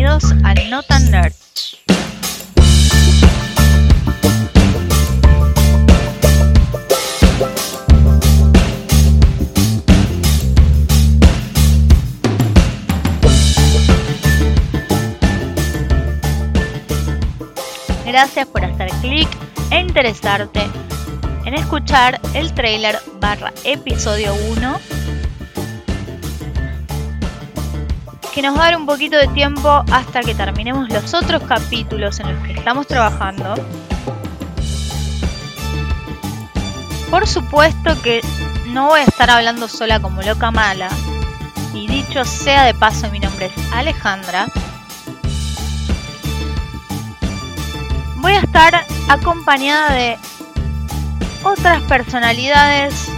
bienvenidos a No Tan Nerd. Gracias por hacer clic e interesarte en escuchar el trailer barra episodio 1 nos va a dar un poquito de tiempo hasta que terminemos los otros capítulos en los que estamos trabajando. Por supuesto que no voy a estar hablando sola como loca mala. Y dicho sea de paso, mi nombre es Alejandra. Voy a estar acompañada de otras personalidades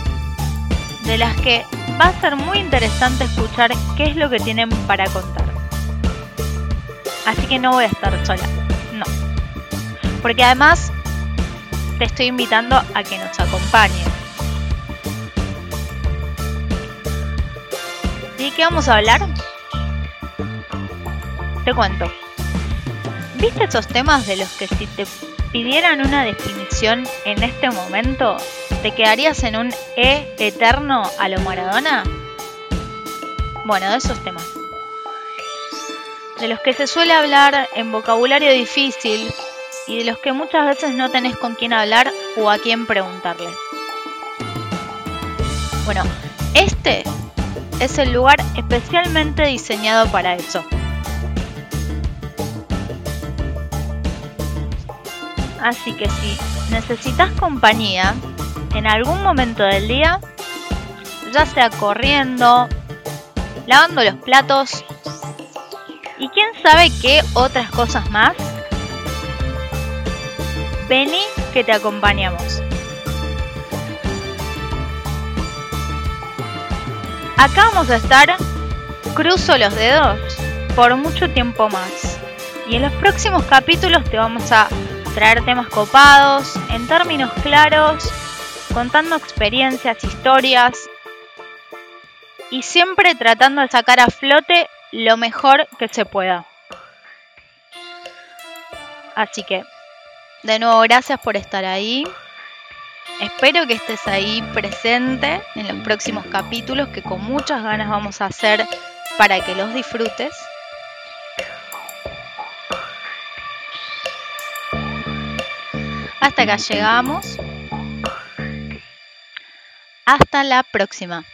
de las que va a ser muy interesante escuchar qué es lo que tienen para contar. Así que no voy a estar sola, no. Porque además te estoy invitando a que nos acompañes. ¿Y qué vamos a hablar? Te cuento. ¿Viste esos temas de los que si te pidieran una definición en este momento, te quedarías en un E eterno a lo Maradona? Bueno, de esos temas. De los que se suele hablar en vocabulario difícil y de los que muchas veces no tenés con quién hablar o a quién preguntarle. Bueno, este es el lugar especialmente diseñado para eso. Así que si necesitas compañía en algún momento del día, ya sea corriendo, lavando los platos y quién sabe qué otras cosas más, vení que te acompañamos. Acá vamos a estar, cruzo los dedos, por mucho tiempo más. Y en los próximos capítulos te vamos a traer temas copados, en términos claros, contando experiencias, historias y siempre tratando de sacar a flote lo mejor que se pueda. Así que, de nuevo, gracias por estar ahí. Espero que estés ahí presente en los próximos capítulos que con muchas ganas vamos a hacer para que los disfrutes. Hasta acá llegamos. Hasta la próxima.